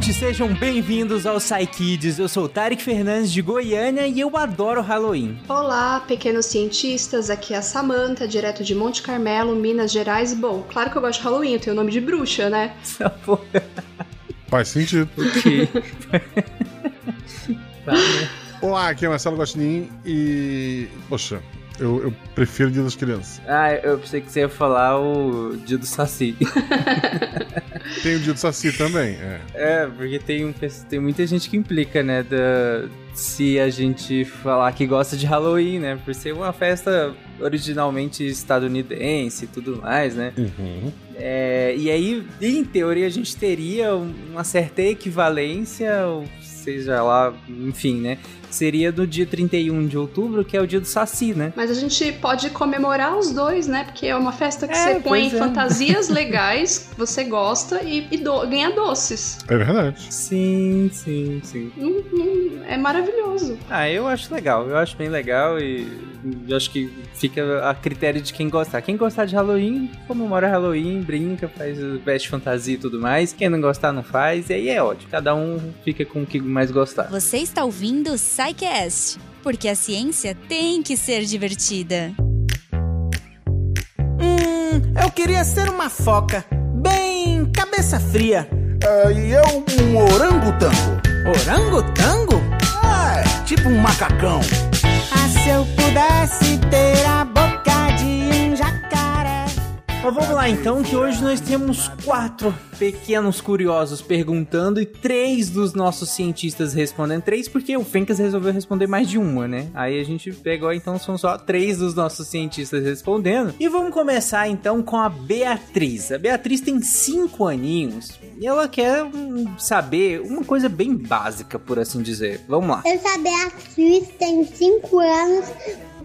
ouvintes, sejam bem-vindos ao Psy Kids. Eu sou o Tarek Fernandes de Goiânia e eu adoro Halloween. Olá, pequenos cientistas, aqui é a Samantha, direto de Monte Carmelo, Minas Gerais. Bom, claro que eu gosto de Halloween, eu tenho o nome de bruxa, né? Essa porra. Faz sentido. Ok. Olá, aqui é Marcelo Gostinin e. Poxa, eu, eu prefiro o Dia das Crianças. Ah, eu pensei que você ia falar o dia do Saci. Tem o Dia do Saci também, é. É, porque tem, um, tem muita gente que implica, né, da, se a gente falar que gosta de Halloween, né, por ser uma festa originalmente estadunidense e tudo mais, né. Uhum. É, e aí, em teoria, a gente teria uma certa equivalência, ou seja lá, enfim, né, seria do dia 31 de outubro, que é o dia do Saci, né. Mas a gente pode comemorar os dois, né? Porque é uma festa que É, você põe é. fantasias legais, você gosta e, e do- ganha doces. É verdade. Sim, sim, sim. Hum, hum, é maravilhoso. Ah, eu acho legal, eu acho bem legal e eu acho que fica a critério de quem gostar. Quem gostar de Halloween, comemora Halloween, brinca, faz veste fantasia e tudo mais. Quem não gostar, não faz, e aí é ótimo. Cada um fica com o que mais gostar. Você está ouvindo o SciCast, porque a ciência tem que ser divertida. Hum, eu queria ser uma foca, bem cabeça fria. Ah, e eu um orangotango. Orangotango? É, tipo um macacão. Se eu pudesse ter a boca. Mas vamos lá então, que hoje nós temos quatro pequenos curiosos perguntando e três dos nossos cientistas respondendo. Três porque o Fencas resolveu responder mais de uma, né? Aí a gente pegou, então são só três dos nossos cientistas respondendo. E vamos começar então com a Beatriz. A Beatriz tem cinco aninhos e ela quer hum, saber uma coisa bem básica, por assim dizer. Vamos lá. Eu sou a Beatriz, tenho 5 anos,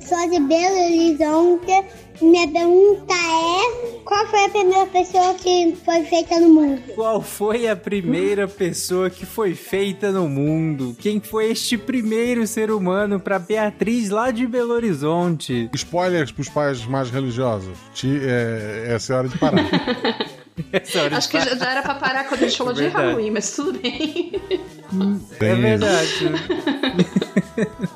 sou de Belo Horizonte. Minha pergunta é: qual foi a primeira pessoa que foi feita no mundo? Qual foi a primeira pessoa que foi feita no mundo? Quem foi este primeiro ser humano para Beatriz lá de Belo Horizonte? Spoilers pros pais mais religiosos. Ti- é, essa é a hora de parar. Essa hora Acho de que já, já era pra parar quando a gente falou de. Halloween, mas tudo bem. É verdade.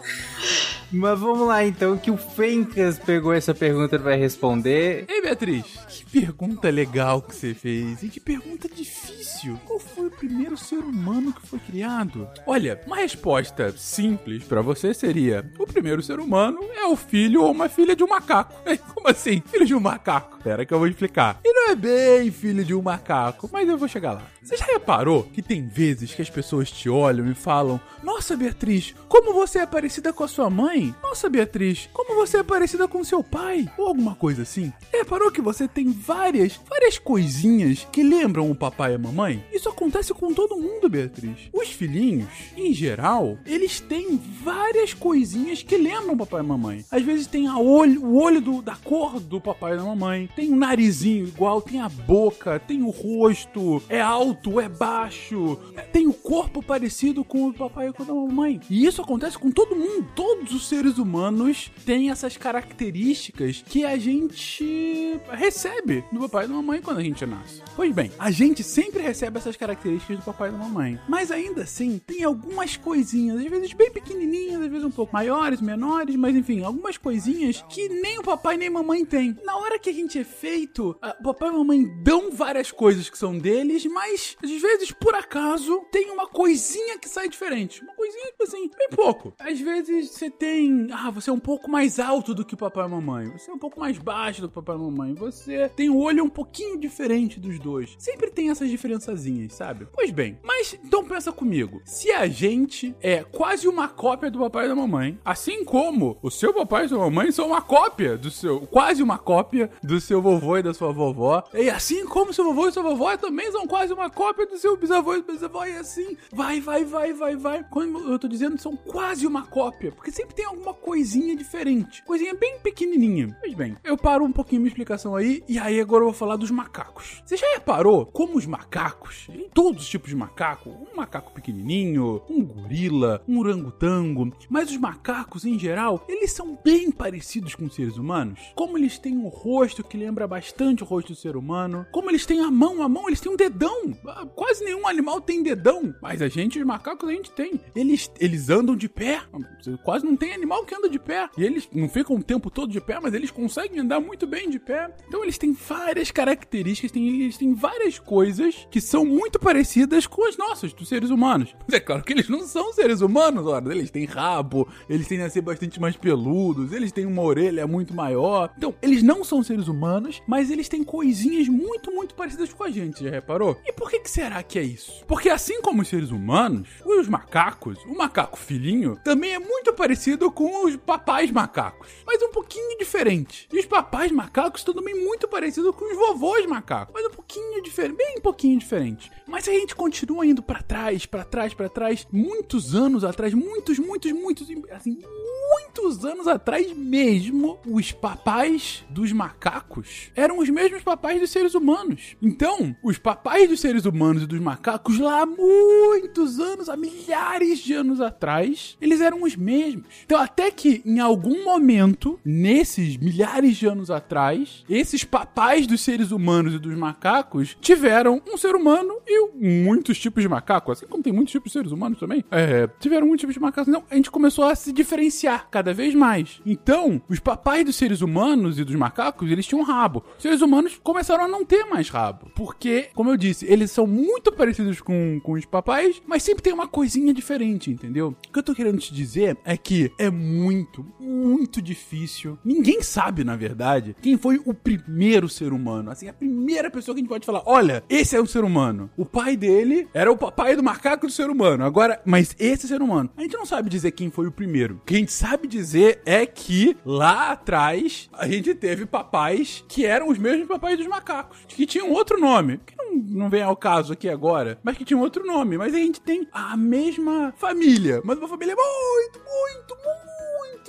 Mas vamos lá então, que o Fencas pegou essa pergunta e vai responder. Ei, Beatriz, pergunta legal que você fez. E que pergunta difícil. Qual foi o primeiro ser humano que foi criado? Olha, uma resposta simples pra você seria: o primeiro ser humano é o filho ou uma filha de um macaco. Como assim? Filho de um macaco? Pera que eu vou explicar. E não é bem filho de um macaco, mas eu vou chegar lá. Você já reparou que tem vezes que as pessoas te olham e falam: Nossa, Beatriz, como você é parecida com a sua mãe? Nossa, Beatriz, como você é parecida com seu pai? Ou alguma coisa assim. Reparou que você tem várias, várias coisinhas que lembram o papai e a mamãe? Isso acontece com todo mundo, Beatriz. Os filhinhos, em geral, eles têm várias coisinhas que lembram o papai e a mamãe. Às vezes tem a olho, o olho do- da cor do papai e da mamãe, tem um narizinho igual, tem a boca, tem o rosto, é alto, é baixo, tem o corpo parecido com o papai e com o da mamãe. E isso acontece com todo mundo. Todos os seres humanos têm essas características que a gente recebe do papai e da mamãe quando a gente nasce. Pois bem, a gente sempre recebe essas características do papai e da mamãe. Mas ainda assim, tem algumas coisinhas, às vezes bem pequenininhas, às vezes um pouco maiores, menores, mas enfim, algumas coisinhas que nem o papai nem a mamãe tem. Na hora que a gente é feito, papai e mamãe dão várias coisas que são deles, mas às vezes, por acaso, tem uma coisinha que sai diferente. Uma coisinha, tipo assim, bem pouco. Às vezes você tem. Ah, você é um pouco mais alto do que o papai e mamãe. Você é um pouco mais baixo do que o papai e mamãe. Você tem o olho um pouquinho diferente dos dois. Sempre tem essas diferençazinhas, sabe? Pois bem, mas então pensa comigo. Se a gente é quase uma cópia do papai e da mamãe, assim como o seu papai e sua mamãe são uma cópia do seu. quase uma cópia do seu vovô e da sua vovó. E assim como seu vovô e sua vovó também são quase uma cópia do seu bisavô e bisavó. E assim vai, vai, vai, vai, vai. Como eu tô dizendo, são quase uma cópia, porque sempre tem alguma coisinha diferente. Coisinha bem pequenininha. Mas bem, eu paro um pouquinho minha explicação aí, e aí agora eu vou falar dos macacos. Você já reparou como os macacos, em todos os tipos de macaco, um macaco pequenininho, um gorila, um orangotango, mas os macacos em geral, eles são bem parecidos com os seres humanos? Como eles têm um rosto que lembra bastante o rosto do ser humano, como eles têm a mão, a mão, eles têm um dedão. Ah, Quase nenhum animal tem dedão, mas a gente, os macacos, a gente tem. Eles, eles andam de pé. Quase não tem animal que anda de pé. E eles não ficam o tempo todo de pé, mas eles conseguem andar muito bem de pé. Então eles têm várias características, têm várias coisas que são muito parecidas com as nossas, dos seres humanos. Mas é claro que eles não são seres humanos, ora. Eles têm rabo, eles tendem a ser bastante mais peludos, eles têm uma orelha muito maior. Então, eles não são seres humanos, mas eles têm coisinhas muito, muito parecidas com a gente, já reparou? E por que, que será que é isso? Porque assim como os seres humanos, os macacos, o macaco filhinho, também é muito parecido com os papais macacos, mas um pouquinho diferente. E os papais macacos estão também muito parecidos com os vovôs macacos, mas um pouquinho diferente, bem um pouquinho diferente. Mas a gente continua indo pra trás, pra trás, pra trás, muitos anos atrás, muitos, muitos, muitos, assim, muitos anos atrás mesmo, os papais dos macacos eram os mesmos papais dos seres humanos. Então, os papais dos seres humanos e dos macacos lá muitos anos, há milhares de anos atrás, eles eram os mesmos. Então, até que em algum momento, nesses milhares de anos atrás, esses papais dos seres humanos e dos macacos tiveram um ser humano e muitos tipos de macaco, assim como tem muitos tipos de seres humanos também. É, tiveram muitos tipos de macacos. Então, a gente começou a se diferenciar cada vez mais. Então, os papais dos seres humanos e dos macacos, eles tinham rabo. Os seres humanos começaram a não ter mais rabo. Porque, como eu disse, eles são muito parecidos com, com os papais, mas sempre tem uma coisinha diferente, entendeu? O que eu tô querendo te dizer é que é muito, muito difícil. Ninguém sabe, na verdade, quem foi o primeiro ser humano. Assim, a primeira pessoa que a gente pode falar: olha, esse é um ser humano. O pai dele era o papai do macaco do ser humano. Agora, mas esse ser humano. A gente não sabe dizer quem foi o primeiro. O que a gente sabe dizer é que lá atrás a gente teve papais que eram os mesmos papais dos macacos, que tinham outro nome, que não, não vem ao caso aqui agora, mas que tinham outro nome. Mas a gente tem a mesma família, mas uma família muito, muito, muito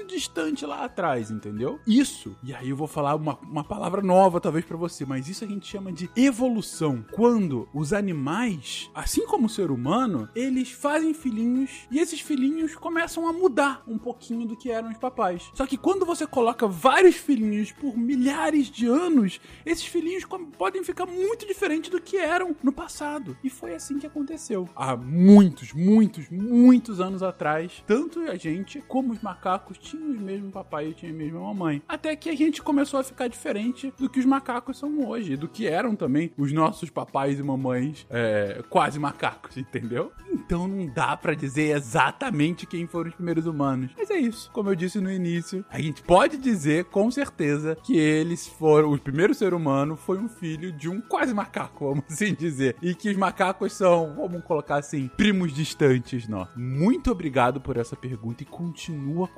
distante lá atrás, entendeu? Isso. E aí eu vou falar uma, uma palavra nova talvez pra você, mas isso a gente chama de evolução. Quando os animais, assim como o ser humano, eles fazem filhinhos e esses filhinhos começam a mudar um pouquinho do que eram os papais. Só que quando você coloca vários filhinhos por milhares de anos, esses filhinhos podem ficar muito diferentes do que eram no passado. E foi assim que aconteceu. Há muitos, muitos, muitos anos atrás, tanto a gente como os macacos tinham os mesmos papai e tinham a mesma mamãe. Até que a gente começou a ficar diferente do que os macacos são hoje, do que eram também os nossos papais e mamães é, quase macacos, entendeu? Então não dá pra dizer exatamente quem foram os primeiros humanos. Mas é isso. Como eu disse no início, a gente pode dizer com certeza que eles foram. O primeiro ser humano foi um filho de um quase macaco, vamos assim dizer. E que os macacos são, vamos colocar assim, primos distantes, não. Muito obrigado por essa pergunta e continua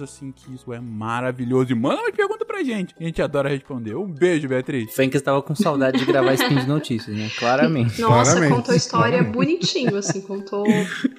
assim que isso é maravilhoso. E manda uma pergunta pra gente. A gente adora responder. Um beijo, Beatriz. Fencas tava com saudade de gravar spin de notícias, né? Claramente. Nossa, Claramente. contou a história bonitinho, assim, contou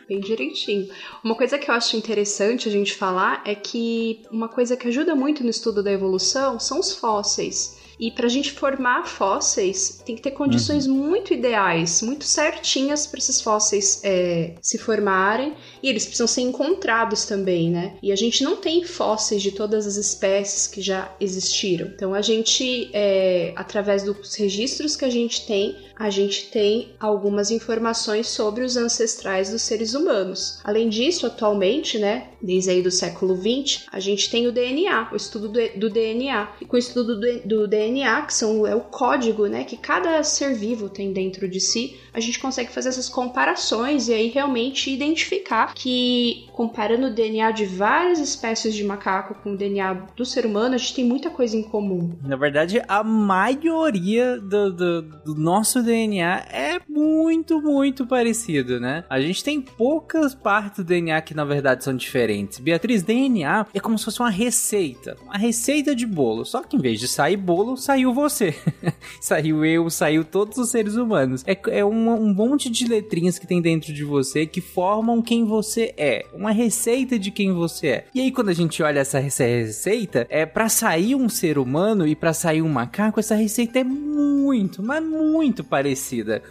bem direitinho. Uma coisa que eu acho interessante a gente falar é que uma coisa que ajuda muito no estudo da evolução são os fósseis. E pra gente formar fósseis, tem que ter condições muito ideais, muito certinhas para esses fósseis é, se formarem. E eles precisam ser encontrados também, né? E a gente não tem fósseis de todas as espécies que já existiram. Então a gente, é, através dos registros que a gente tem, a gente tem algumas informações sobre os ancestrais dos seres humanos. Além disso, atualmente, né, desde aí do século XX, a gente tem o DNA, o estudo do, do DNA. E com o estudo do, do DNA, que são, é o código, né, que cada ser vivo tem dentro de si, a gente consegue fazer essas comparações e aí realmente identificar que, comparando o DNA de várias espécies de macaco com o DNA do ser humano, a gente tem muita coisa em comum. Na verdade, a maioria do, do- do nosso DNA é muito, muito parecido, né? A gente tem poucas partes do DNA que na verdade são diferentes. Beatriz, DNA é como se fosse uma receita. Uma receita de bolo. Só que em vez de sair bolo, saiu você. saiu eu, saiu todos os seres humanos. É, é um monte de letrinhas que tem dentro de você que formam quem você é. Uma receita de quem você é. E aí, quando a gente olha essa rece- receita, é para sair um ser humano e para sair um macaco, essa receita é muito, mas muito parecida.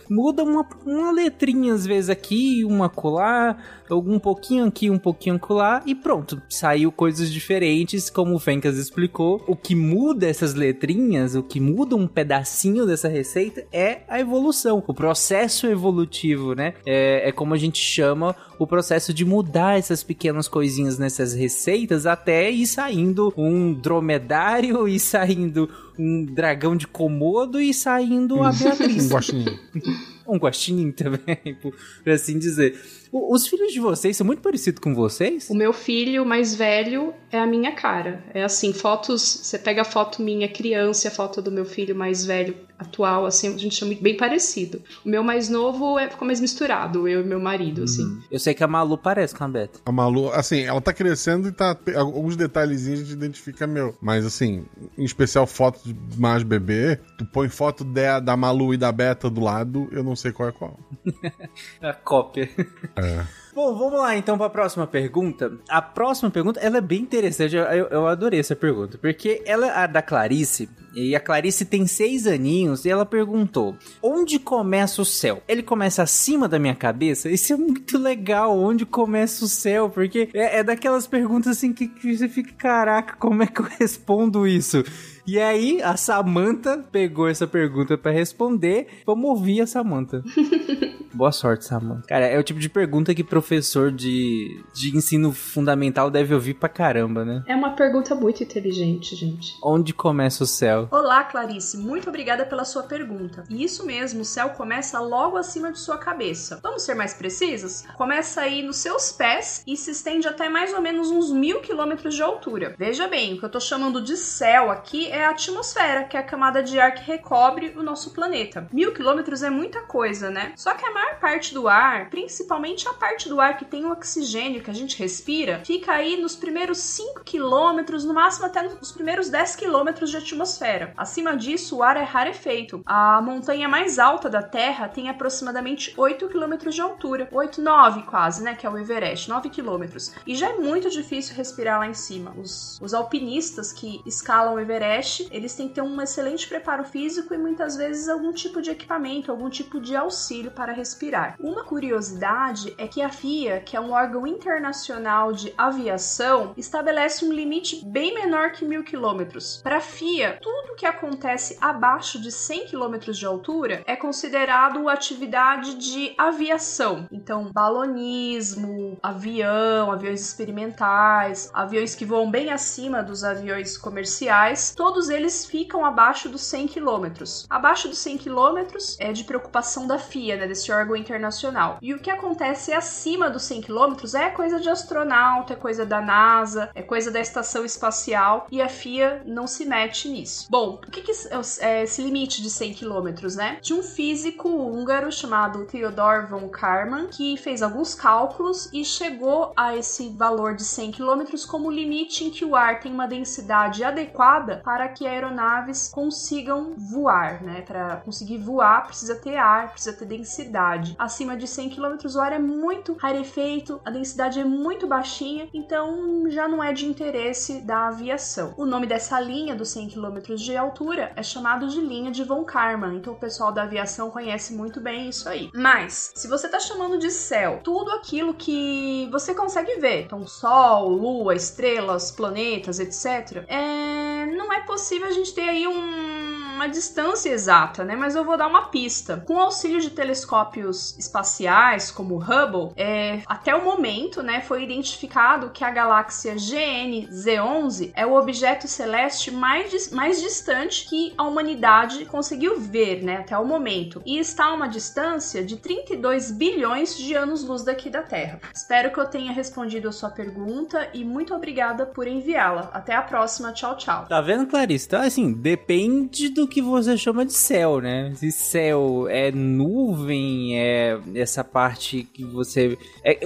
Muda uma, uma letrinha às vezes aqui, uma colar, algum pouquinho aqui, um pouquinho colar e pronto. Saiu coisas diferentes, como o Fencas explicou. O que muda essas letrinhas, o que muda um pedacinho dessa receita é a evolução, o processo evolutivo, né? É, é como a gente chama o processo de mudar essas pequenas coisinhas nessas receitas até ir saindo um dromedário e saindo um dragão de Komodo e saindo a Beatriz. Um guaxinim. um guaxinim também, por assim dizer. O- Os filhos de vocês são muito parecidos com vocês? O meu filho mais velho é a minha cara. É assim, fotos. Você pega a foto minha criança e a foto do meu filho mais velho atual, assim, a gente chama bem parecido. O meu mais novo é, ficou mais misturado, eu e meu marido, assim. Eu sei que a Malu parece com a Beta. A Malu, assim, ela tá crescendo e tá. Alguns detalhezinhos a gente identifica meu. Mas, assim, em especial foto de mais bebê, tu põe foto da, da Malu e da Beta do lado, eu não sei qual é qual. A cópia. É. Bom, vamos lá então para a próxima pergunta. A próxima pergunta, ela é bem interessante. Eu, eu adorei essa pergunta, porque ela é a da Clarice, e a Clarice tem seis aninhos, e ela perguntou: onde começa o céu? Ele começa acima da minha cabeça? Isso é muito legal, onde começa o céu? Porque é, é daquelas perguntas assim que, que você fica, caraca, como é que eu respondo isso? E aí, a Samantha pegou essa pergunta pra responder. Vamos ouvir a Samantha. Boa sorte, Samantha. Cara, é o tipo de pergunta que professor de, de ensino fundamental deve ouvir pra caramba, né? É uma pergunta muito inteligente, gente. Onde começa o céu? Olá, Clarice. Muito obrigada pela sua pergunta. E isso mesmo, o céu começa logo acima de sua cabeça. Vamos ser mais precisos? Começa aí nos seus pés e se estende até mais ou menos uns mil quilômetros de altura. Veja bem, o que eu tô chamando de céu aqui é a atmosfera, que é a camada de ar que recobre o nosso planeta. Mil quilômetros é muita coisa, né? Só que a maior parte do ar, principalmente a parte do ar que tem o oxigênio que a gente respira, fica aí nos primeiros 5 quilômetros, no máximo até nos primeiros 10 quilômetros de atmosfera. Acima disso, o ar é rarefeito. A montanha mais alta da Terra tem aproximadamente 8 quilômetros de altura. 8, 9 quase, né? Que é o Everest, 9 quilômetros. E já é muito difícil respirar lá em cima. Os, os alpinistas que escalam o Everest, eles têm que ter um excelente preparo físico e muitas vezes algum tipo de equipamento, algum tipo de auxílio para respirar. Uma curiosidade é que a FIA, que é um órgão internacional de aviação, estabelece um limite bem menor que mil quilômetros. Para a FIA, tudo que acontece abaixo de 100 quilômetros de altura é considerado atividade de aviação. Então, balonismo, avião, aviões experimentais, aviões que voam bem acima dos aviões comerciais, todos eles ficam abaixo dos 100 quilômetros. Abaixo dos 100 quilômetros é de preocupação da FIA, né, desse órgão internacional. E o que acontece acima dos 100 quilômetros é coisa de astronauta, é coisa da NASA, é coisa da estação espacial e a FIA não se mete nisso. Bom, o que, que é esse limite de 100 quilômetros, né? De um físico húngaro chamado Theodor von Karman que fez alguns cálculos e chegou a esse valor de 100 quilômetros como limite em que o ar tem uma densidade adequada para que aeronaves consigam voar, né? Para conseguir voar precisa ter ar, precisa ter densidade. Acima de 100 km o ar é muito rarefeito, a densidade é muito baixinha, então já não é de interesse da aviação. O nome dessa linha dos 100 km de altura é chamado de linha de von Karman, então o pessoal da aviação conhece muito bem isso aí. Mas, se você está chamando de céu tudo aquilo que você consegue ver, então sol, lua, estrelas, planetas, etc., é... não é possível a gente ter aí um uma distância exata, né? Mas eu vou dar uma pista. Com auxílio de telescópios espaciais, como o Hubble, é, até o momento, né, foi identificado que a galáxia GN-Z11 é o objeto celeste mais, mais distante que a humanidade conseguiu ver, né, até o momento. E está a uma distância de 32 bilhões de anos-luz daqui da Terra. Espero que eu tenha respondido a sua pergunta e muito obrigada por enviá-la. Até a próxima. Tchau, tchau. Tá vendo, Clarice? Então, assim, depende do do que você chama de céu, né? Se céu é nuvem, é essa parte que você. É,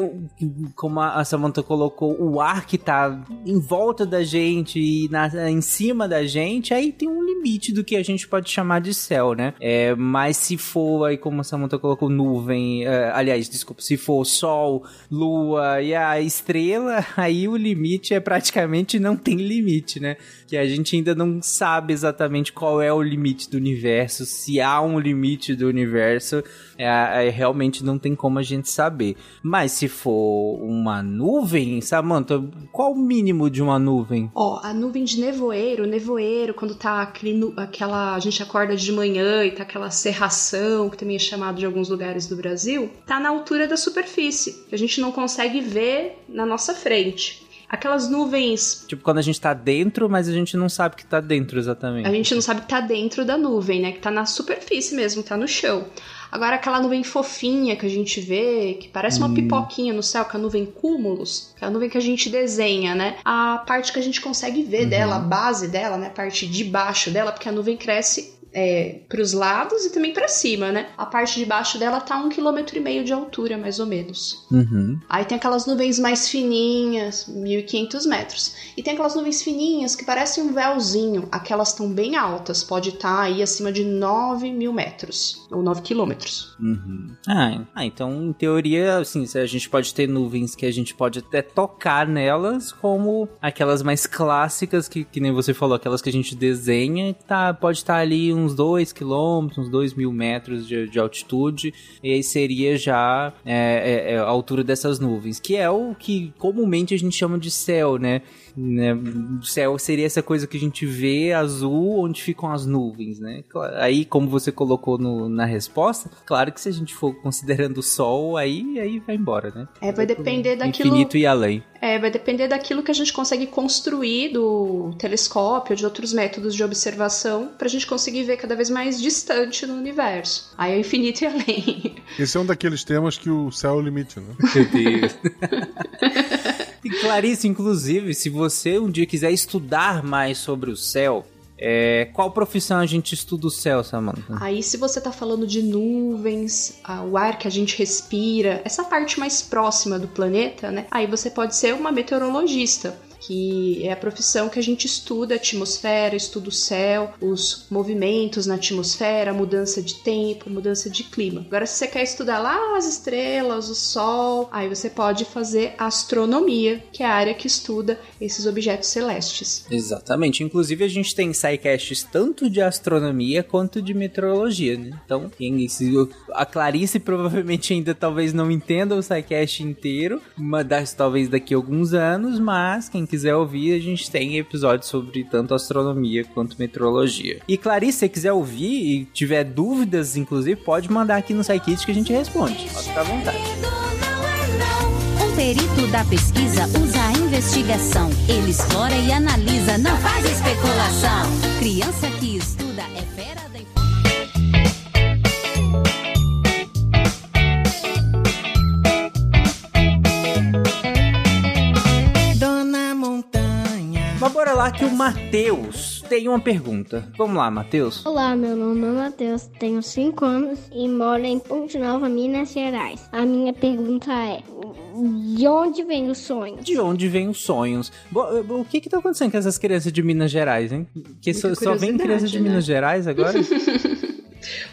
como a Samantha colocou, o ar que tá em volta da gente e na, em cima da gente, aí tem um limite do que a gente pode chamar de céu, né? É, mas se for, aí como a Samantha colocou, nuvem, é, aliás, desculpa, se for sol, lua e a estrela, aí o limite é praticamente não tem limite, né? Que a gente ainda não sabe exatamente qual é o limite do universo, se há um limite do universo, é, é, realmente não tem como a gente saber. Mas se for uma nuvem, Samantha, qual o mínimo de uma nuvem? Ó, a nuvem de nevoeiro, nevoeiro, quando tá aquele, aquela. A gente acorda de manhã e tá aquela serração, que também é chamado de alguns lugares do Brasil, tá na altura da superfície, a gente não consegue ver na nossa frente. Aquelas nuvens Tipo, quando a gente tá dentro, mas a gente não sabe que tá dentro exatamente. A gente não sabe que tá dentro da nuvem, né? Que tá na superfície mesmo, tá no chão. Agora, aquela nuvem fofinha que a gente vê, que parece uma pipoquinha no céu, que é a nuvem cúmulos, que é a nuvem que a gente desenha, né? A parte que a gente consegue ver dela, a base dela, né? A parte de baixo dela, porque a nuvem cresce é, pros lados e também pra cima, né? A parte de baixo dela tá um quilômetro e meio de altura, mais ou menos. Uhum. Aí tem aquelas nuvens mais fininhas, 1500 metros. E tem aquelas nuvens fininhas que parecem um véuzinho. Aquelas estão bem altas, pode estar aí acima de 9 mil metros, ou 9 quilômetros. Uhum. Ah, ah, então, em teoria, assim, a gente pode ter nuvens que a gente pode até tocar nelas, como aquelas mais clássicas, que, que nem você falou, aquelas que a gente desenha, tá, pode estar ali uns 2 quilômetros, uns 2 mil metros de, de altitude, e aí seria já é, é, é, a altura dessas nuvens, que é o que comumente a gente chama de céu, né? Né? O céu seria essa coisa que a gente vê azul onde ficam as nuvens, né? Aí, como você colocou no- na resposta, claro que se a gente for considerando o sol, aí, aí vai embora, né? É, vai depender daquilo. Infinito e além. É, vai depender daquilo que a gente consegue construir do telescópio, de outros métodos de observação, pra gente conseguir ver cada vez mais distante no universo. Aí é infinito e além. Esse é um daqueles temas que o céu é o limite, né? Meu Deus. Clarice, inclusive, se você um dia quiser estudar mais sobre o céu, é, qual profissão a gente estuda o céu, Samantha? Aí, se você tá falando de nuvens, o ar que a gente respira, essa parte mais próxima do planeta, né? Aí você pode ser uma meteorologista. Que é a profissão que a gente estuda a atmosfera, estuda o céu, os movimentos na atmosfera, mudança de tempo, mudança de clima. Agora, se você quer estudar lá as estrelas, o sol, aí você pode fazer astronomia, que é a área que estuda esses objetos celestes. Exatamente. Inclusive, a gente tem sidecasts tanto de astronomia quanto de meteorologia, né? Então, quem, se- a Clarice provavelmente ainda talvez não entenda o sidecast inteiro, mas talvez daqui a alguns anos, mas quem quiser ouvir, a gente tem episódios sobre tanto astronomia quanto meteorologia. E Clarice, se quiser ouvir e tiver dúvidas, inclusive, pode mandar aqui no SciKit que a gente responde. Pode ficar à vontade. Um perito da pesquisa usa a investigação. Ele explora e analisa, não faz especulação. Criança que estuda é fera Lá que o Matheus tem uma pergunta. Vamos lá, Matheus. Olá, meu nome é Matheus, tenho 5 anos e moro em Ponte Nova, Minas Gerais. A minha pergunta é: de onde vem o sonho? De onde vem os sonhos? Bo- O que que tá acontecendo com essas crianças de Minas Gerais, hein? Que só, Muita só vem criança de né? Minas Gerais agora?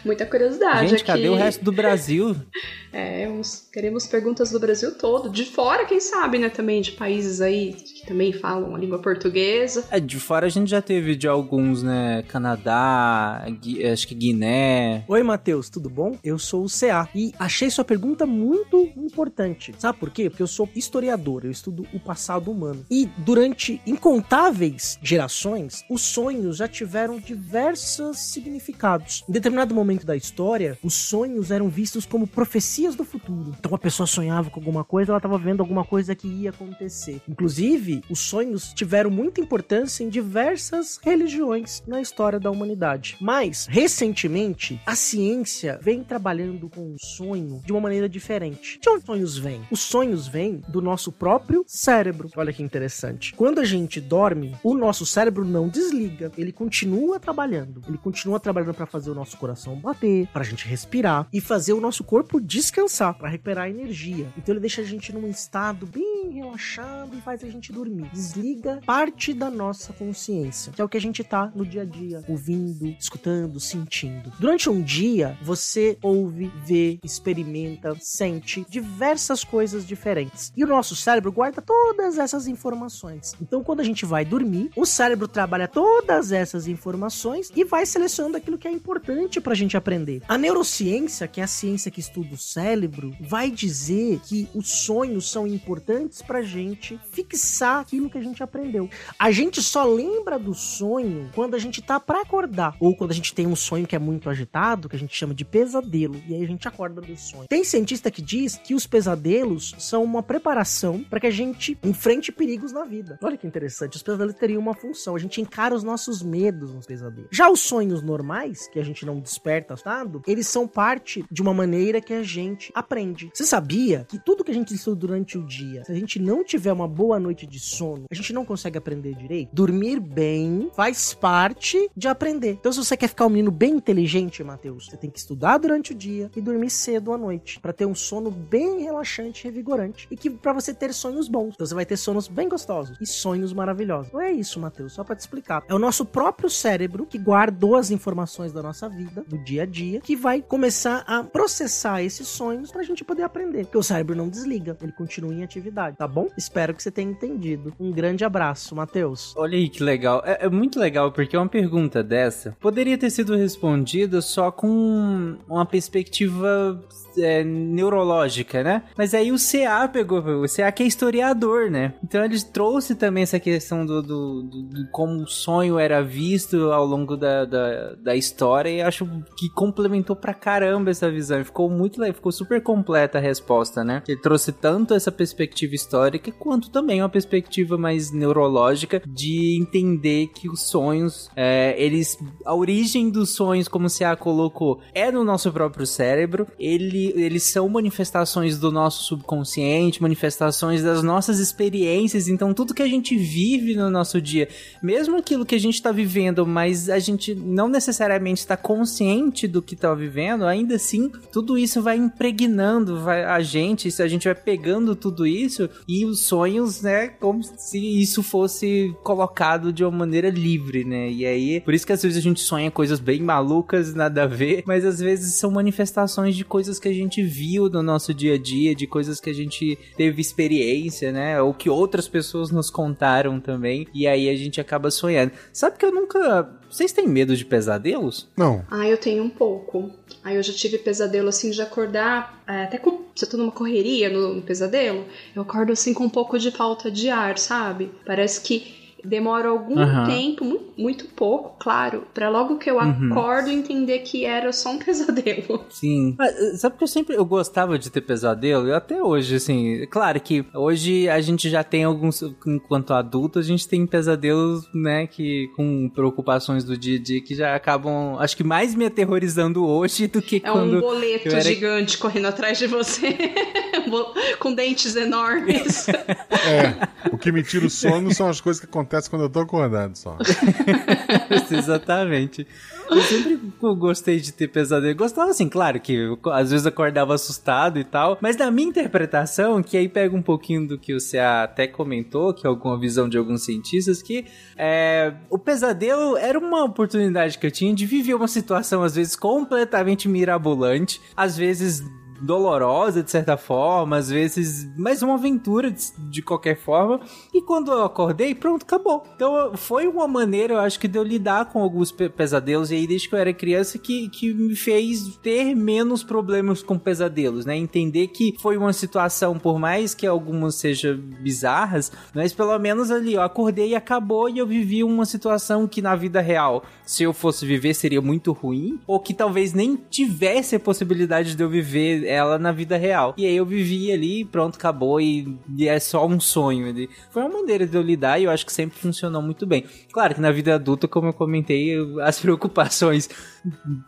Muita curiosidade Gente, aqui. cadê o resto do Brasil? É, uns- queremos perguntas do Brasil todo, de fora, quem sabe, né, também, de países aí que também falam a língua portuguesa. É, de fora a gente já teve de alguns, né? Canadá, Gui- acho que Guiné. Oi, Matheus, tudo bom? Eu sou o CA e achei sua pergunta muito importante. Sabe por quê? Porque eu sou historiador, eu estudo o passado humano. E durante incontáveis gerações, os sonhos já tiveram diversos significados. Em determinado determinado momento da história, os sonhos eram vistos como profecias do futuro. Então a pessoa sonhava com alguma coisa, ela estava vendo alguma coisa que ia acontecer. Inclusive, os sonhos tiveram muita importância em diversas religiões na história da humanidade. Mas, recentemente, a ciência vem trabalhando com o sonho de uma maneira diferente. De onde os sonhos vêm? Os sonhos vêm do nosso próprio cérebro. Olha que interessante. Quando a gente dorme, o nosso cérebro não desliga, ele continua trabalhando. Ele continua trabalhando para fazer o nosso coração bater, para a gente respirar e fazer o nosso corpo descansar, para recuperar energia. Então ele deixa a gente num estado bem relaxado e faz a gente dormir. Desliga parte da nossa consciência, que é o que a gente tá no dia a dia, ouvindo, escutando, sentindo. Durante um dia, você ouve, vê, experimenta, sente diversas coisas diferentes. E o nosso cérebro guarda todas essas informações. Então, quando a gente vai dormir, o cérebro trabalha todas essas informações e vai selecionando aquilo que é importante pra gente aprender. A neurociência, que é a ciência que estuda o cérebro, vai dizer que os sonhos são importantes pra gente fixar aquilo que a gente aprendeu. A gente só lembra do sonho quando a gente tá pra acordar ou quando a gente tem um sonho que é muito agitado, que a gente chama de pesadelo, e aí a gente acorda do sonho. Tem cientista que diz que os pesadelos são uma preparação para que a gente enfrente perigos na vida. Olha que interessante, os pesadelos teriam uma função, a gente encara os nossos medos nos pesadelos. Já os sonhos normais, que a gente não desperta assustado, eles são parte de uma maneira que a gente aprende. Você sabia que tudo que a gente estuda durante o dia, se a gente não tiver uma boa noite de sono, a gente não consegue aprender direito? Dormir bem faz parte de aprender. Então, se você quer ficar um menino bem inteligente, Matheus, você tem que estudar durante o dia e dormir cedo à noite, para ter um sono bem relaxante e revigorante e que para você ter sonhos bons. Então, você vai ter sonos bem gostosos e sonhos maravilhosos. Não é isso, Matheus, só para te explicar. É o nosso próprio cérebro que guardou as informações da nossa vida, do dia a dia, que vai começar a processar esses sonhos pra gente poder aprender. Porque o cérebro não desliga, ele continua em atividade, tá bom? Espero que você tenha entendido. Um grande abraço, Matheus. Olha aí que legal. É, é muito legal porque uma pergunta dessa poderia ter sido respondida só com uma perspectiva é, neurológica, né? Mas aí o CA pegou, o CA que é historiador, né? Então ele trouxe também essa questão do, do, do, do como o sonho era visto ao longo da, da, da, história e acho que complementou pra caramba essa visão. Ficou muito ficou super completa a resposta, né? Ele trouxe tanto essa perspectiva histórica quanto também uma perspectiva mais neurológica de entender que os sonhos, é, eles, a origem dos sonhos, como o CA colocou, é no nosso próprio cérebro. Ele eles são manifestações do nosso subconsciente, manifestações das nossas experiências. Então, tudo que a gente vive no nosso dia, mesmo aquilo que a gente está vivendo, mas a gente não necessariamente está consciente do que está vivendo, ainda assim, tudo isso vai impregnando vai, a gente. A gente vai pegando tudo isso e os sonhos, né, como se isso fosse colocado de uma maneira livre, né? E aí, por isso que às vezes a gente sonha coisas bem malucas, nada a ver, mas às vezes são manifestações de coisas que a gente viu no nosso dia a dia, de coisas que a gente teve experiência, né? Ou que outras pessoas nos contaram também. E aí a gente acaba sonhando. Sabe que eu nunca. Vocês têm medo de pesadelos? Não. Ah, eu tenho um pouco. Aí eu já tive pesadelo assim de acordar, é, até com, se eu tô numa correria no, no pesadelo, eu acordo assim com um pouco de falta de ar, sabe? Parece que demora algum Aham. tempo, mu- muito pouco, claro, pra logo que eu Uhum. acordo entender que era só um pesadelo. Sim. Mas, eh, sabe que eu sempre eu gostava de ter pesadelo? E até hoje, assim. Claro que hoje a gente já tem alguns. Enquanto adulto, a gente tem pesadelos, né? Que com preocupações do dia a dia que já acabam. Acho que mais me aterrorizando hoje do que É quando. um boleto eu era- gigante correndo atrás de você, com dentes enormes. É. O que me tira o sono são as coisas que acontecem quando eu tô acordado só. Exatamente. Eu sempre gostei de ter pesadelo. Gostava assim, claro que eu, às vezes acordava assustado e tal. Mas na minha interpretação, que aí pega um pouquinho do que o CA até comentou, que é alguma visão de alguns cientistas, que é, o pesadelo era uma oportunidade que eu tinha de viver uma situação, às vezes, completamente mirabolante, às vezes dolorosa de certa forma, às vezes, mas uma aventura de, de qualquer forma. E quando eu acordei, pronto, acabou. Então foi uma maneira, eu acho que de eu lidar com alguns pe- pesadelos e aí desde que eu era criança que, que me fez ter menos problemas com pesadelos, né? Entender que foi uma situação, por mais que algumas sejam bizarras, mas pelo menos ali eu acordei e acabou e eu vivi uma situação que na vida real, se eu fosse viver, seria muito ruim, ou que talvez nem tivesse a possibilidade de eu viver ela na vida real. E aí eu vivi ali, pronto, acabou e, e é só um sonho. Foi uma maneira de eu lidar e eu acho que sempre funcionou muito bem. Claro que na vida adulta, como eu comentei, as preocupações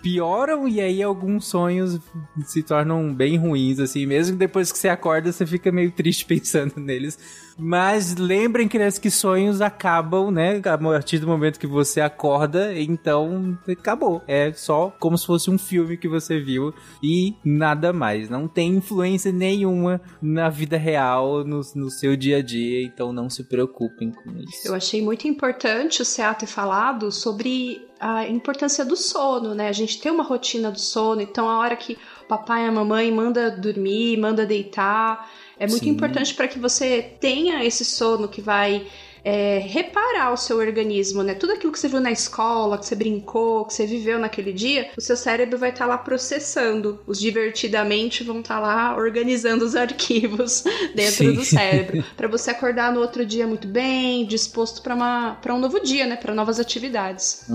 pioram e aí alguns sonhos se tornam bem ruins, assim. Mesmo depois que você acorda, você fica meio triste pensando neles. Mas lembrem, crianças, que sonhos acabam, né? A partir do momento que você acorda, então acabou. É só como se fosse um filme que você viu e nada mais. Não tem influência nenhuma na vida real, no, no seu dia a dia, então não se preocupem com isso. Eu achei muito importante o Cea ter falado sobre a importância do sono, né? A gente tem uma rotina do sono, então a hora que o papai e a mamãe manda dormir, manda deitar, é muito Sim. importante para que você tenha esse sono que vai é, reparar o seu organismo, né? Tudo aquilo que você viu na escola, que você brincou, que você viveu naquele dia, o seu cérebro vai estar lá processando. Os divertidamente vão estar lá organizando os arquivos dentro Sim. do cérebro, para você acordar no outro dia muito bem, disposto para um novo dia, né? Para novas atividades.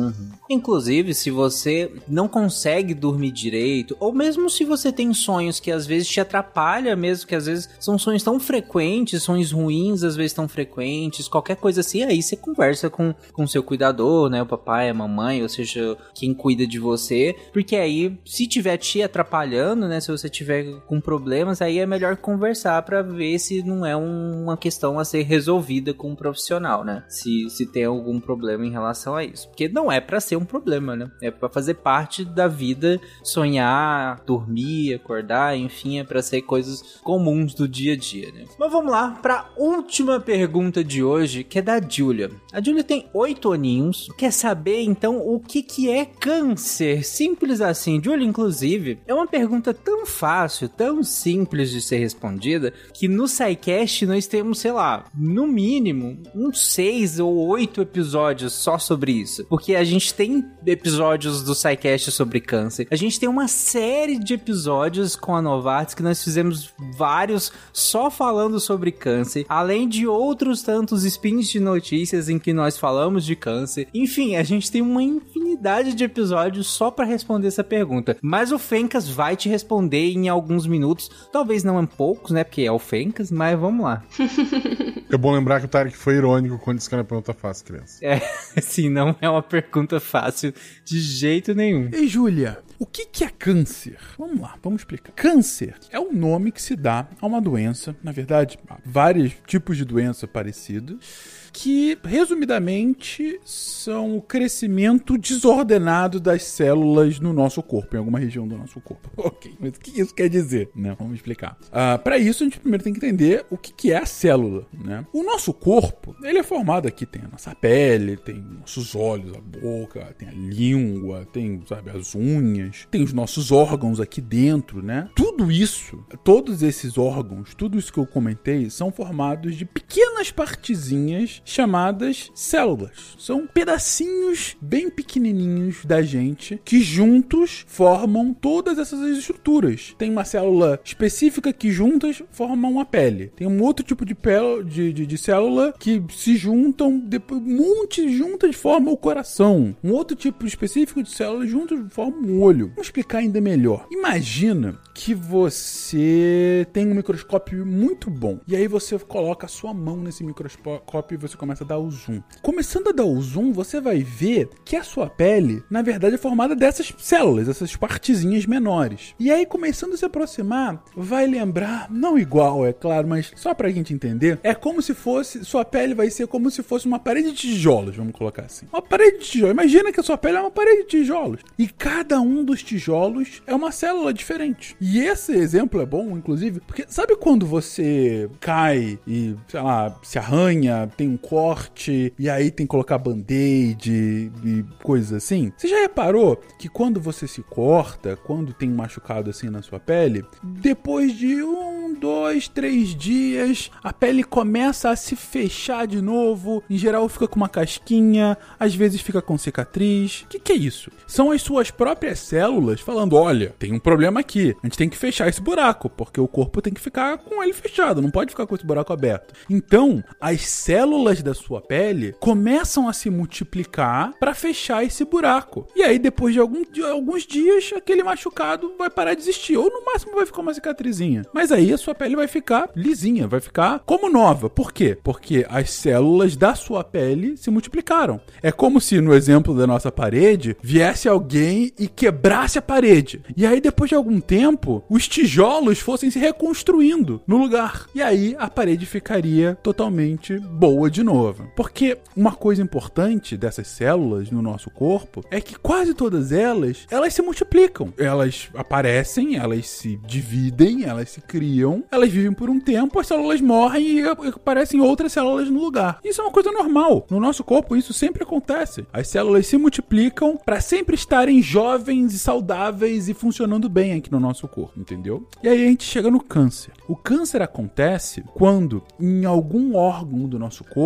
Inclusive, se você não consegue dormir direito, ou mesmo se você tem sonhos que às vezes te atrapalha, mesmo que às vezes são sonhos tão frequentes, sonhos ruins às vezes tão frequentes, qualquer coisa assim, aí você conversa com com seu cuidador, né, o papai, a mamãe, ou seja, quem cuida de você, porque aí se tiver te atrapalhando, né, se você tiver com problemas, aí é melhor conversar pra ver se não é um- uma questão a ser resolvida com um profissional, né? Se se tem algum problema em relação a isso, porque não é pra ser um problema, né? É pra fazer parte da vida, sonhar, dormir, acordar, enfim, é pra ser coisas comuns do dia a dia, né? Mas vamos lá pra última pergunta de hoje, que é da Julia. A Julia tem oito aninhos, quer saber então o que que é câncer? Simples assim. Julia, inclusive, é uma pergunta tão fácil, tão simples de ser respondida, que no SciCast nós temos, sei lá, no mínimo, uns seis ou oito episódios só sobre isso. Porque a gente tem episódios do SciCast sobre câncer. A gente tem uma série de episódios com a Novartis que nós fizemos vários só falando sobre câncer, além de outros tantos spins de notícias em que nós falamos de câncer. Enfim, a gente tem uma infinidade de episódios só pra responder essa pergunta. Mas o Fencas vai te responder em alguns minutos, talvez não em poucos, né? Porque é o Fencas, mas vamos lá. É bom lembrar que o Tarek foi irônico quando disse que era uma pergunta fácil, criança. É, assim, não é uma pergunta fácil de jeito nenhum. Ei, Júlia, o que, que é câncer? Vamos lá, vamos explicar. Câncer é o nome que se dá a uma doença, na verdade, há vários tipos de doença parecidos, que, resumidamente, são o crescimento desordenado das células no nosso corpo, em alguma região do nosso corpo. Ok, mas o que isso quer dizer? Né? Vamos explicar. Ah, Para isso, a gente primeiro tem que entender o que, que é a célula. Né? O nosso corpo, ele é formado aqui, tem a nossa pele, tem nossos olhos, a boca, tem a língua, tem, sabe, as unhas, tem os nossos órgãos aqui dentro, né? Tudo isso, todos esses órgãos, tudo isso que eu comentei, são formados de pequenas partezinhas chamadas células. São pedacinhos bem pequenininhos da gente que juntos formam todas essas estruturas. Tem uma célula específica que juntas formam a pele. Tem um outro tipo de, pele, de, de, de célula que se juntam, depois um monte juntas formam o coração. Um outro tipo específico de células juntas formam o olho. Vamos explicar ainda melhor. Imagina que você tem um microscópio muito bom. E aí você coloca a sua mão nesse microscópio e você começa a dar o zoom. Começando a dar o zoom, você vai ver que a sua pele, na verdade, é formada dessas células, essas partezinhas menores. E aí, começando a se aproximar, vai lembrar, não igual, é claro, mas só pra gente entender, é como se fosse, sua pele vai ser como se fosse uma parede de tijolos, vamos colocar assim. Uma parede de tijolos. Imagina que a sua pele é uma parede de tijolos. E cada um dos tijolos é uma célula diferente. E esse exemplo é bom, inclusive, porque sabe quando você cai e, sei lá, se arranha, tem um corte e aí tem que colocar band-aid e coisas assim. Você já reparou que quando você se corta, quando tem um machucado assim na sua pele, depois de um, dois, três dias, a pele começa a se fechar de novo. Em geral fica com uma casquinha, às vezes fica com cicatriz. O que, que é isso? São as suas próprias células falando: olha, tem um problema aqui. A gente tem que fechar esse buraco, porque o corpo tem que ficar com ele fechado, não pode ficar com esse buraco aberto. Então, as células da sua pele começam a se multiplicar para fechar esse buraco. E aí, depois de, algum, de alguns dias, aquele machucado vai parar de existir. Ou no máximo vai ficar uma cicatrizinha. Mas aí a sua pele vai ficar lisinha, vai ficar como nova. Por quê? Porque as células da sua pele se multiplicaram. É como se no exemplo da nossa parede viesse alguém e quebrasse a parede. E aí, depois de algum tempo, os tijolos fossem se reconstruindo no lugar. E aí a parede ficaria totalmente boa de novo. Porque uma coisa importante dessas células no nosso corpo é que quase todas elas, elas se multiplicam. Elas aparecem, elas se dividem, elas se criam, elas vivem por um tempo, as células morrem e aparecem outras células no lugar. Isso é uma coisa normal. No nosso corpo isso sempre acontece. As células se multiplicam para sempre estarem jovens e saudáveis e funcionando bem aqui no nosso corpo, entendeu? E aí a gente chega no câncer. O câncer acontece quando em algum órgão do nosso corpo,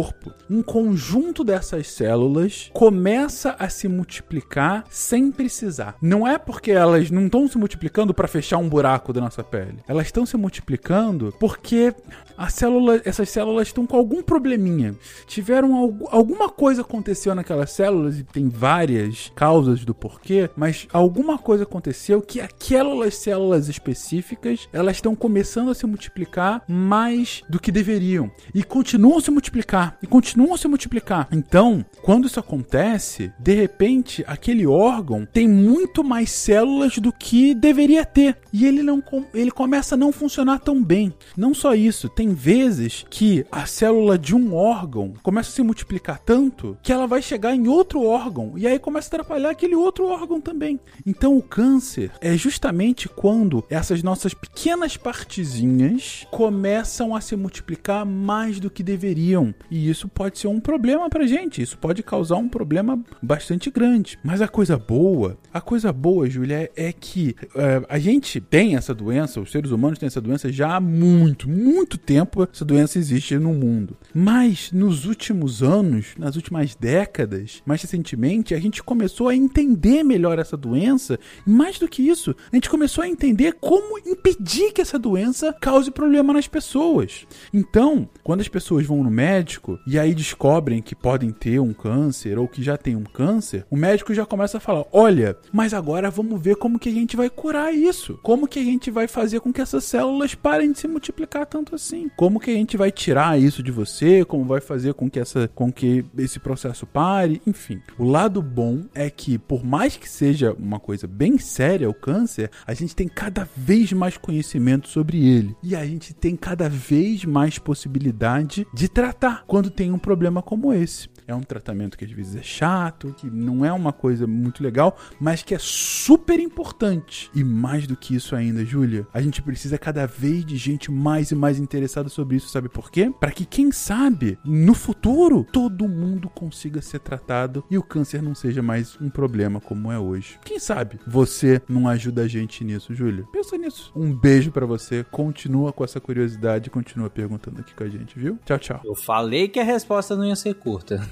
um conjunto dessas células começa a se multiplicar sem precisar. Não é porque elas não estão se multiplicando para fechar um buraco da nossa pele. Elas estão se multiplicando porque a célula, essas células estão com algum probleminha. Tiveram algu alguma coisa aconteceu naquelas células e tem várias causas do porquê, mas alguma coisa aconteceu que aquelas células específicas, elas estão começando a se multiplicar mais do que deveriam e continuam a se multiplicar e continuam a se multiplicar. Então, quando isso acontece, de repente, aquele órgão tem muito mais células do que deveria ter e ele não ele começa a não funcionar tão bem. Não só isso, tem vezes que a célula de um órgão começa a se multiplicar tanto que ela vai chegar em outro órgão e aí começa a atrapalhar aquele outro órgão também. Então, o câncer é justamente quando essas nossas pequenas partezinhas começam a se multiplicar mais do que deveriam. E isso pode ser um problema pra gente, isso pode causar um problema bastante grande. Mas a coisa boa, a coisa boa, Júlia, é que é, a gente tem essa doença, os seres humanos têm essa doença já há muito, muito tempo. Essa doença existe no mundo. Mas nos últimos anos, nas últimas décadas, mais recentemente, a gente começou a entender melhor essa doença. E mais do que isso, a gente começou a entender como impedir que essa doença cause problema nas pessoas. Então, quando as pessoas vão no médico e aí descobrem que podem ter um câncer ou que já tem um câncer, o médico já começa a falar: olha, mas agora vamos ver como que a gente vai curar isso. Como que a gente vai fazer com que essas células parem de se multiplicar tanto assim? Como que a gente vai tirar isso de você? Como vai fazer com que, essa, com que esse processo pare? Enfim, o lado bom é que, por mais que seja uma coisa bem séria o câncer, a gente tem cada vez mais conhecimento sobre ele. E a gente tem cada vez mais possibilidade de tratar quando tem um problema como esse. É um tratamento que às vezes é chato, que não é uma coisa muito legal, mas que é super importante. E mais do que isso ainda, Júlia, a gente precisa cada vez de gente mais e mais interessada sobre isso, sabe por quê? Para que quem sabe no futuro todo mundo consiga ser tratado e o câncer não seja mais um problema como é hoje. Quem sabe você não ajuda a gente nisso, Júlia? Pensa nisso. Um beijo para você, continua com essa curiosidade, continua perguntando aqui com a gente, viu? Tchau, tchau. Eu falei que a resposta não ia ser curta.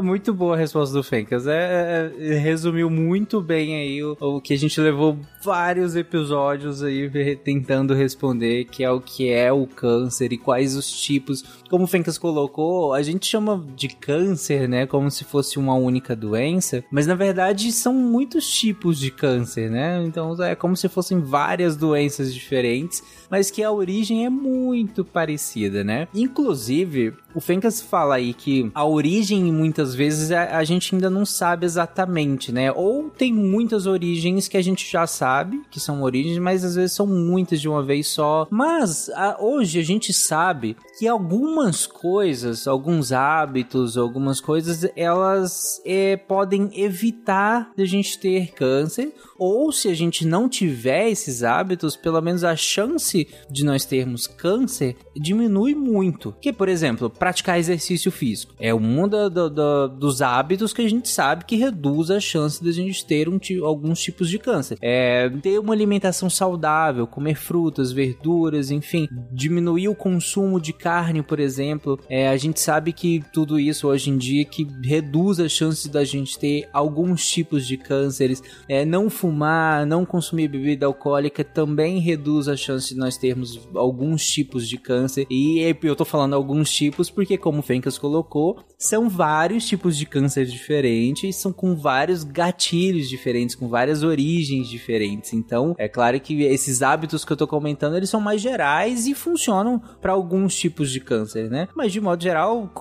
Muito boa a resposta do Fencas. É, é, resumiu muito bem aí o, o, que a gente levou vários episódios aí tentando responder, que é o que é o câncer e quais os tipos. Como o Fencas colocou, a gente chama de câncer, né? Como se fosse uma única doença, mas na verdade são muitos tipos de câncer, né? Então é como se fossem várias doenças diferentes, mas que a origem é muito parecida, né? Inclusive, o Fencas fala aí que a origem, muitas vezes, a, a, gente ainda não sabe exatamente, né? Ou tem muitas origens que a gente já sabe que são origens, mas às vezes são muitas de uma vez só. Mas a, hoje a gente sabe que algumas coisas, alguns hábitos, algumas coisas, elas é, podem evitar de a gente ter câncer ou se a gente não tiver esses hábitos, pelo menos a chance de nós termos câncer diminui muito. Que, por exemplo, praticar exercício físico é um da- dos hábitos que a gente sabe que reduz a chance de a gente ter um alguns tipos de câncer. É ter uma alimentação saudável, comer frutas, verduras, enfim, diminuir o consumo de carne, por exemplo. É, a gente sabe que tudo isso hoje em dia que reduz a chance da gente ter alguns tipos de cânceres. É, não fumar, não consumir bebida alcoólica também reduz a chance de nós termos alguns tipos de câncer. E eu tô falando alguns tipos porque, como o Fencas colocou, são vários tipos de câncer diferentes são com vários gatilhos diferentes, com várias origens diferentes. Então, é claro que esses hábitos que eu tô comentando, eles são mais gerais e funcionam para alguns tipos de câncer, né? Mas de modo geral,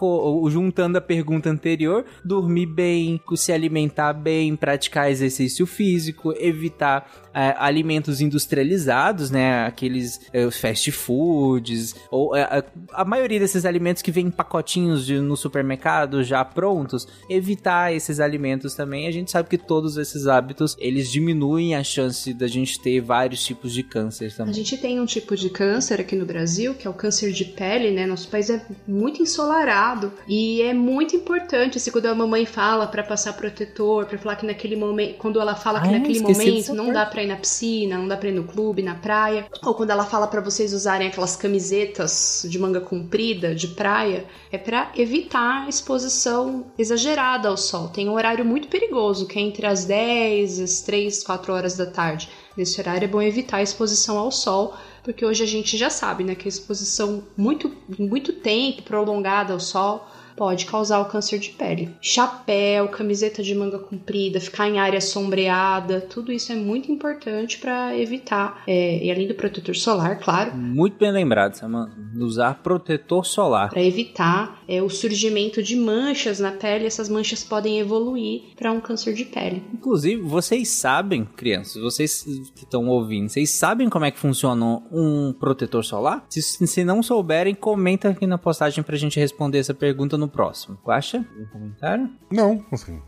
juntando a pergunta anterior, dormir bem, se alimentar bem, praticar exercício físico, evitar é, alimentos industrializados, né? Aqueles é, fast foods, ou é, a, a maioria desses alimentos que vêm em pacotinhos de- no supermercado já prontos, evitar esses alimentos também. A gente sabe que todos esses hábitos eles diminuem a chance da gente ter vários tipos de câncer A também. gente tem um tipo de câncer aqui no Brasil, que é o câncer de pele, né? Nosso país é muito ensolarado e é muito importante, assim, quando a mamãe fala pra passar protetor, pra falar que naquele momento, quando ela fala que Ah, é? naquele momento não dá pra ir na piscina, não dá pra ir no clube, na praia, ou quando ela fala pra vocês usarem aquelas camisetas de manga comprida de praia, é pra evitar exposição exagerada ao sol. Tem um horário muito perigoso, que é entre as 10 e as 3, 4 horas da tarde. Nesse horário é bom evitar a exposição ao sol, porque hoje a gente já sabe, né, que a exposição muito, muito tempo prolongada ao sol pode causar o câncer de pele. Chapéu, camiseta de manga comprida, ficar em área sombreada, tudo isso é muito importante para evitar, é, e além do protetor solar, claro, Muito bem lembrado, Samantha. Usar protetor solar. para evitar é, o surgimento de manchas na pele. Essas manchas podem evoluir para um câncer de pele. Inclusive, vocês sabem, crianças, vocês que estão ouvindo, vocês sabem como é que funciona um protetor solar? Se, se não souberem, comenta aqui na postagem pra gente responder essa pergunta no próximo. Acha? Um comentário? Não, assim,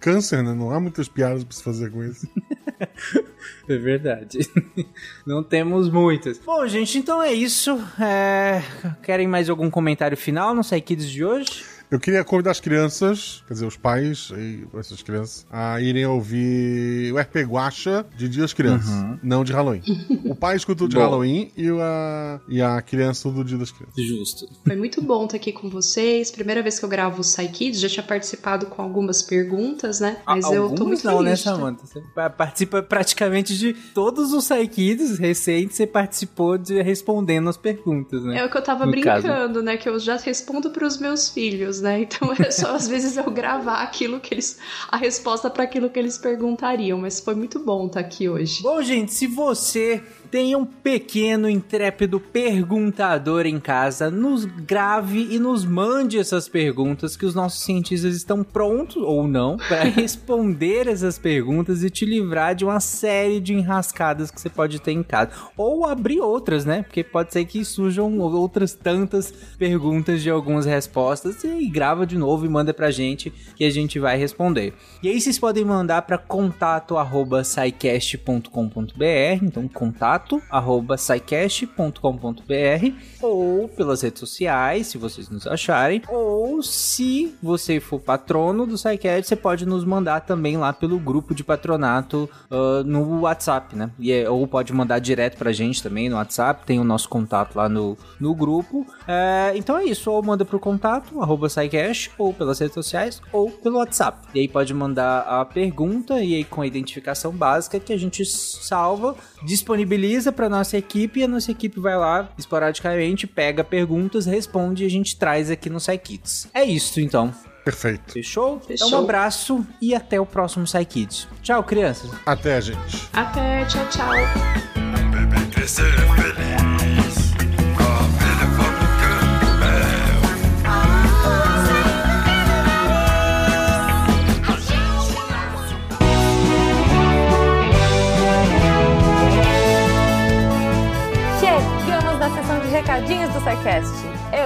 câncer, né? Não há muitas piadas pra se fazer com isso. É verdade. Não temos muitas. Bom, gente, então é isso. É, Querem mais algum comentário final no Kids de hoje? Eu queria convidar as crianças, quer dizer, os pais e essas crianças, a irem ouvir o RP Guacha de Dia das Crianças, não de Halloween. o pai escuta o de Bom. Halloween e a, e a criança do Dia das Crianças. Justo. Foi muito bom estar aqui com vocês. Primeira vez que eu gravo o Psy Kids, já tinha participado com algumas perguntas, né? Mas eu tô muito não, né, feliz. de tá- Samantha? Você pa- participa praticamente de todos os Kids recentes, você participou de respondendo as perguntas, né? É o que eu tava No brincando, né? Que eu já respondo pros meus filhos, né? Então é só às vezes eu gravar aquilo que eles. a resposta para aquilo que eles perguntariam. Mas foi muito bom estar aqui hoje. Bom, gente, se você tem um pequeno intrépido perguntador em casa, nos grave e nos mande essas perguntas que os nossos cientistas estão prontos ou não para responder essas perguntas e te livrar de uma série de enrascadas que você pode ter em casa ou abrir outras, né? Porque pode ser que surjam outras tantas perguntas de algumas respostas e grava de novo e manda pra gente que a gente vai responder. E aí vocês podem mandar para contato@saicast.com.br, então contato arroba saicast.com.br ou pelas redes sociais, se vocês nos acharem, ou se você for patrono do SciCast, você pode nos mandar também lá pelo grupo de patronato ah, no WhatsApp, né? E é- ou pode mandar direto pra gente também no WhatsApp, tem o nosso contato lá no, no grupo. É, então é isso, ou manda pro contato, arroba SciCast, ou pelas redes sociais, ou pelo WhatsApp. E aí pode mandar a pergunta, e aí com a identificação básica que a gente salva, disponibiliza pra nossa equipe, e a nossa equipe vai lá, esporadicamente, pega perguntas, responde e a gente traz aqui no SciKids. É isso, então. Perfeito. Fechou? Fechou. Então um abraço e até o próximo SciKids. Tchau, crianças. Até, gente. Até, tchau, tchau. Eu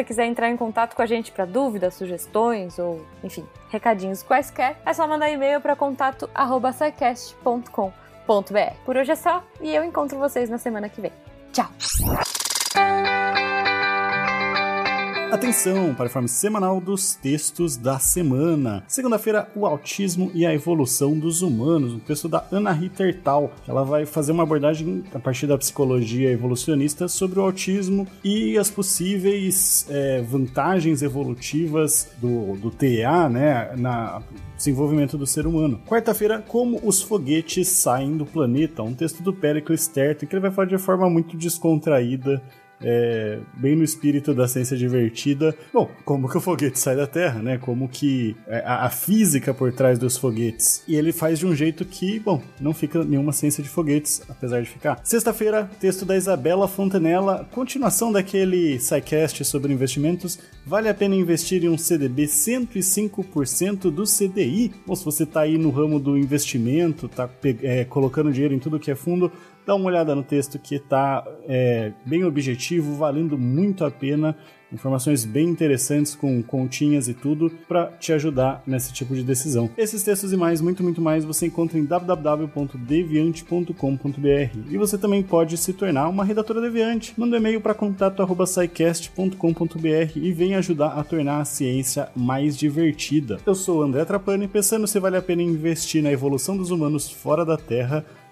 quiser entrar em contato com a gente para dúvidas, sugestões ou, enfim, recadinhos quaisquer, é só mandar e-mail para contato@sicast.com.br. Por hoje é só e eu encontro vocês na semana que vem. Tchau. Atenção para o informe semanal dos textos da semana. Segunda-feira, o autismo e a evolução dos humanos, um texto da Ana Rittertal. Ela vai fazer uma abordagem a partir da psicologia evolucionista sobre o autismo e as possíveis é, vantagens evolutivas do, do TEA, né, na desenvolvimento do ser humano. Quarta-feira, como os foguetes saem do planeta, um texto do Pericles Terto, que ele vai falar de forma muito descontraída é, bem no espírito da ciência divertida. Bom, como que o foguete sai da Terra, né? Como que é, a, a, física por trás dos foguetes. E ele faz de um jeito que, bom, não fica nenhuma ciência de foguetes, apesar de ficar. Sexta-feira, texto da Isabela Fontanella, continuação daquele SciCast sobre investimentos. Vale a pena investir em um CDB 105% do CDI? Ou se você está aí no ramo do investimento, tá é, colocando dinheiro em tudo que é fundo, dá uma olhada no texto que está é, bem objetivo, valendo muito a pena. Informações bem interessantes com continhas e tudo para te ajudar nesse tipo de decisão. Esses textos e mais, muito, muito mais, você encontra em www.deviante.com.br e você também pode se tornar uma redatora deviante. Manda um e-mail para contato@scicast.com.br e vem ajudar a tornar a ciência mais divertida. Eu sou o André Trapani, pensando se vale a pena investir na evolução dos humanos fora da Terra